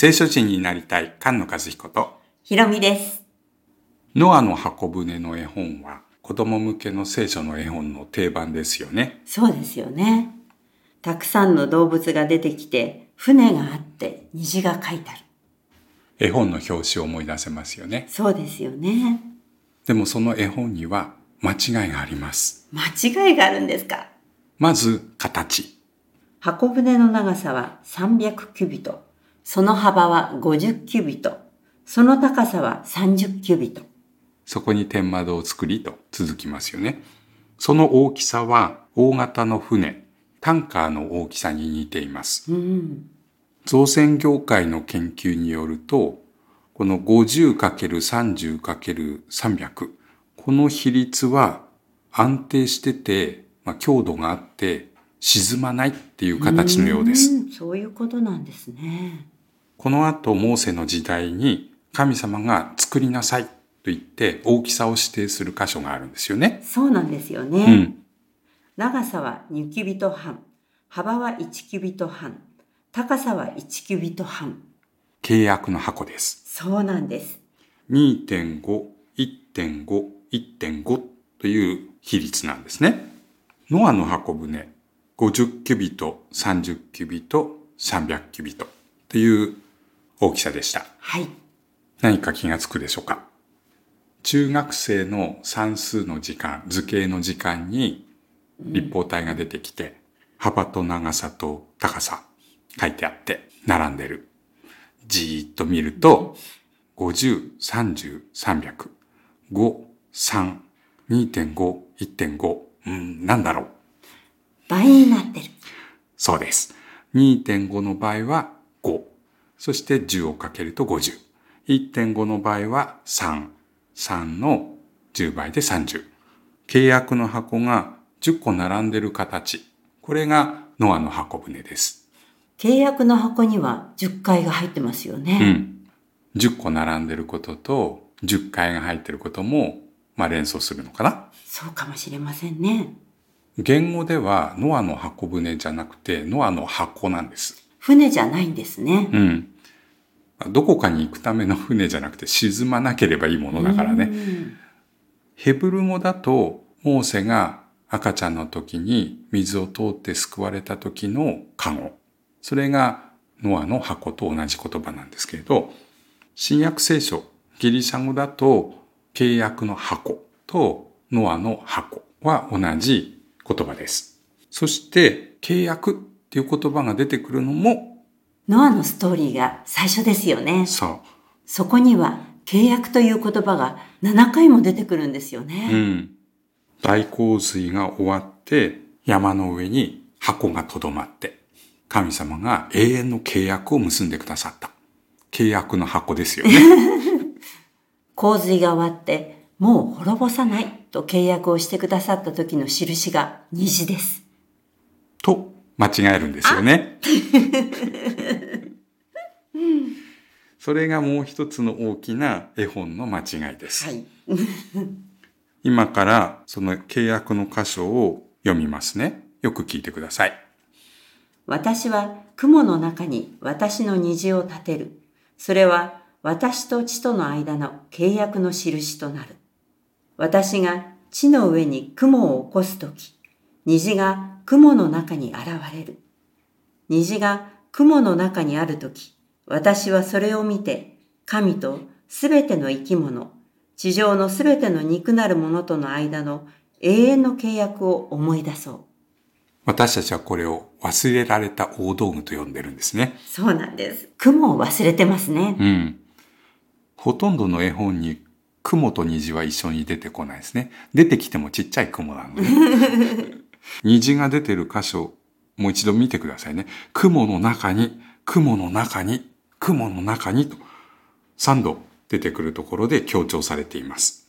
聖書人になりたい菅野和彦と、ひろみです。ノアの箱舟の絵本は子供向けの聖書の絵本の定番ですよね。そうですよね。たくさんの動物が出てきて、船があって虹が書いてある。絵本の表紙を思い出せますよね。そうですよね。でもその絵本には間違いがあります。間違いがあるんですか？まず、形。箱舟の長さは300キュビト。その幅は50キュビト。その高さは30キュビト。そこに天窓を作りと続きますよね。その大きさは大型の船、タンカーの大きさに似ています。うん。造船業界の研究によると、この 50×30×300、この比率は安定してて、まあ、強度があって沈まないっていう形のようです。んそういうことなんですね。この後、モーセの時代に神様が作りなさいと言って大きさを指定する箇所があるんですよね。そうなんですよね。うん。長さは2キュビト半。幅は1キュビト半。高さは1キュビト半。契約の箱です。そうなんです。2.5、1.5、1.5という比率なんですね。ノアの箱舟、50キュビト、30キュビト、300キュビトという大きさでした。はい。何か気がつくでしょうか？中学生の算数の時間、図形の時間に立方体が出てきて、幅と長さと高さ書いてあって並んでる。じーっと見ると、50、30、300、5、3、2.5、1.5、うん、なんだろう。倍になってる。そうです。2.5の場合は5。そして10をかけると50。1.5の場合は3。3の10倍で30。契約の箱が10個並んでる形。これがノアの箱舟です。契約の箱には10回が入ってますようね。ん。10個並んでることと10回が入ってることも、まあ連想するのかな。そうかもしれませんね。言語ではノアの箱舟じゃなくてノアの箱なんです。船じゃないんですね。うん。どこかに行くための船じゃなくて沈まなければいいものだからね。うんヘブル語だと、モーセが赤ちゃんの時に水を通って救われた時のカゴ。それがノアの箱と同じ言葉なんですけれど、新約聖書、ギリシャ語だと契約の箱とノアの箱は同じ言葉です。そして契約っていう言葉が出てくるのも、ノアのストーリーが最初ですよね。そう。そこには契約という言葉が7回も出てくるんですようね。ん。大洪水が終わって山の上に箱がとどまって神様が永遠の契約を結んでくださった。契約の箱ですよね。洪水が終わってもう滅ぼさないと契約をしてくださった時の印が虹です。と間違えるんですよね。それがもう一つの大きな絵本の間違いです。はい。今からその契約の箇所を読みますね。よく聞いてください。私は雲の中に私の虹を立てる。それは私と地との間の契約の印となる。私が地の上に雲を起こすとき、虹が雲の中に現れる。虹が雲の中にあるとき、私はそれを見て、神とすべての生き物、地上のすべての肉なるものとの間の永遠の契約を思い出そう。私たちはこれを忘れられた大道具と呼んでるんですね。そうなんです。雲を忘れてますね。うん。ほとんどの絵本に雲と虹は一緒に出てこないですね。出てきてもちっちゃい雲なのね。虹が出てる箇所、もう一度見てくださいね。雲の中に、雲の中に、雲の中にと3度出てくるところで強調されています。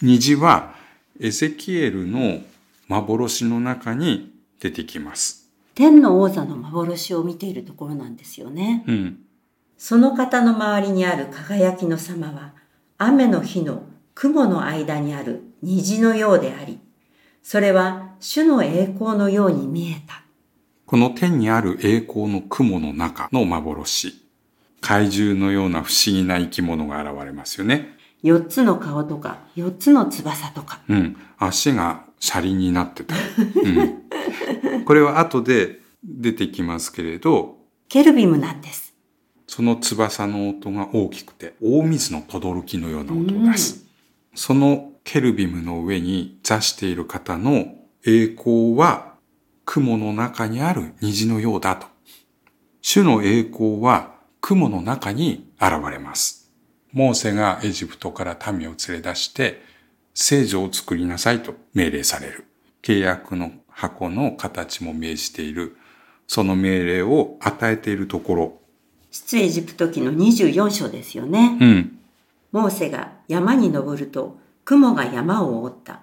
虹はエゼキエルの幻の中に出てきます。天の王座の幻を見ているところなんですよね。うん。その方の周りにある輝きの様は、雨の日の雲の間にある虹のようであり、それは主の栄光のように見えた。この天にある栄光の雲の中の幻。怪獣のような不思議な生き物が現れますよね。4つの顔とか4つの翼とか。うん。足が車輪になってた。うん。これは後で出てきますけれど、ケルビムなんです。その翼の音が大きくて、大水の轟きのような音を出す。そのケルビムの上に座している方の栄光は雲の中にある虹のようだと。主の栄光は雲の中に現れます。モーセがエジプトから民を連れ出して聖女を作りなさいと命令される。契約の箱の形も命じている。その命令を与えているところ。出エジプト記の24章ですよね。うん。モーセが山に登ると雲が山を覆った。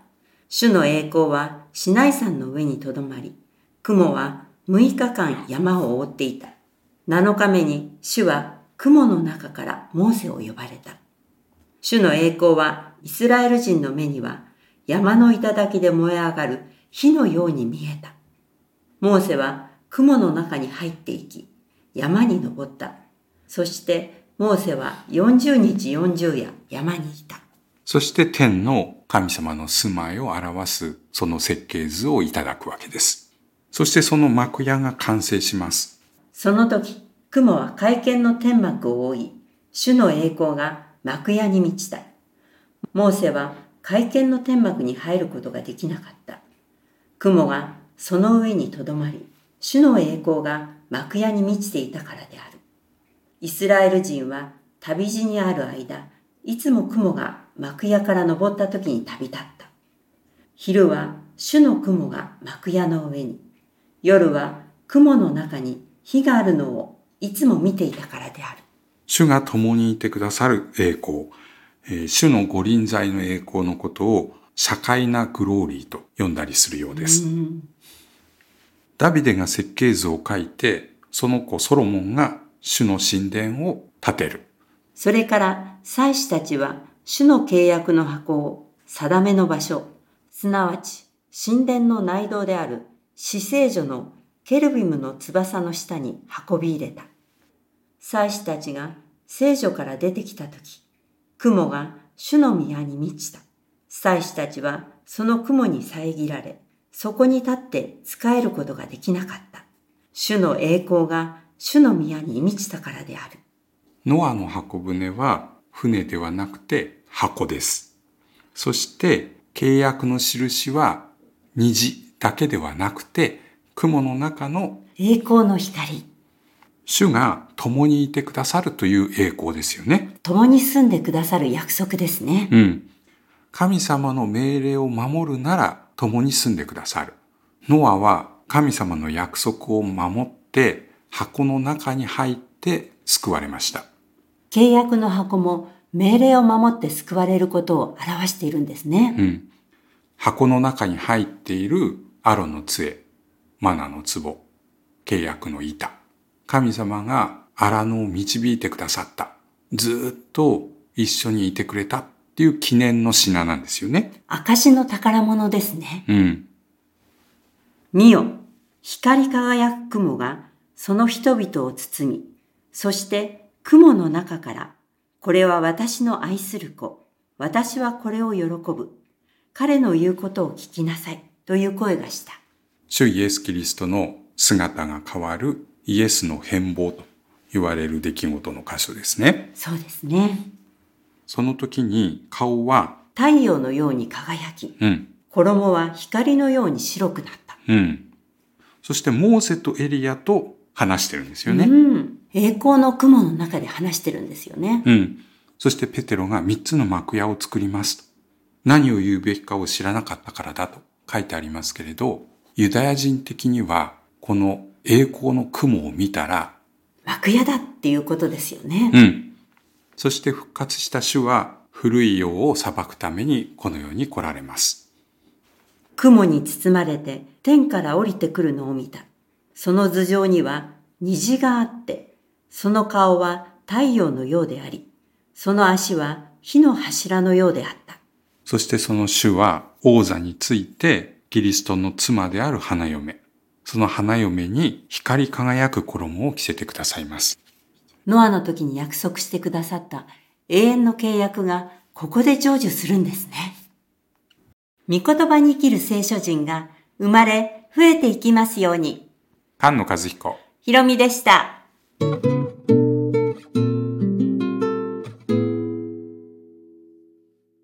主の栄光はシナイ山の上にとどまり、雲は6日間山を覆っていた。7日目に主は雲の中からモーセを呼ばれた。主の栄光はイスラエル人の目には山の頂で燃え上がる火のように見えた。モーセは雲の中に入っていき、山に登った。そしてモーセは40日40夜山にいた。そして天の神様の住まいを表すその設計図をいただくわけです。そしてその幕屋が完成します。その時、雲は会見の天幕を覆い、主の栄光が幕屋に満ちた。モーセは会見の天幕に入ることができなかった。雲がその上にとどまり、主の栄光が幕屋に満ちていたからである。イスラエル人は旅路にある間、いつも雲が幕屋から登った時に旅立った。昼は主の雲が幕屋の上に、夜は雲の中に火があるのをいつも見ていたからである。主が共にいてくださる栄光、えー主の御臨在の栄光のことを社会なグローリーと呼んだりするようです。ダビデが設計図を書いて、その子ソロモンが主の神殿を建てる。それから祭司たちは主の契約の箱を定めの場所、すなわち神殿の内道である死聖所のケルビムの翼の下に運び入れた。祭司たちが聖所から出てきたとき、雲が主の宮に満ちた。祭司たちはその雲に遮られ、そこに立って使えることができなかった。主の栄光が主の宮に満ちたからである。ノアの箱舟は船ではなくて箱です。そして契約の印は虹だけではなくて雲の中の栄光の光。主が共にいてくださるという栄光ですよね。共に住んでくださる約束ですね。うん。神様の命令を守るなら共に住んでくださる。ノアは神様の約束を守って箱の中に入って救われました。契約の箱も命令を守って救われることを表しているんですね。うん。箱の中に入っているアロの杖、マナの壺、契約の板。神様が荒野を導いてくださった。ずっと一緒にいてくれたっていう記念の品なんですよね。証の宝物ですね。うん。見よ、光り輝く雲がその人々を包み、そして雲の中から、これは私の愛する子、私はこれを喜ぶ。彼の言うことを聞きなさい。という声がした。主イエス・キリストの姿が変わるイエスの変貌と言われる出来事の箇所ですね。そうですね。その時に顔は、太陽のように輝き、うん、衣は光のように白くなった。うん。そしてモーセとエリアと話してるんですよね。うん。栄光の雲の中で話してるんですよね。うん。そしてペテロが三つの幕屋を作りますと。何を言うべきかを知らなかったからだと書いてありますけれど、ユダヤ人的にはこの栄光の雲を見たら、幕屋だっていうことですよね。うん。そして復活した主は古い世を裁くためにこの世に来られます。雲に包まれて天から降りてくるのを見た。その頭上には虹があって、その顔は太陽のようであり、その足は火の柱のようであった。そしてその主は王座についてキリストの妻である花嫁、その花嫁に光り輝く衣を着せてくださいます。ノアの時に約束してくださった永遠の契約がここで成就するんですね。御言葉に生きる聖書人が生まれ増えていきますように。菅野和彦ひろみでした。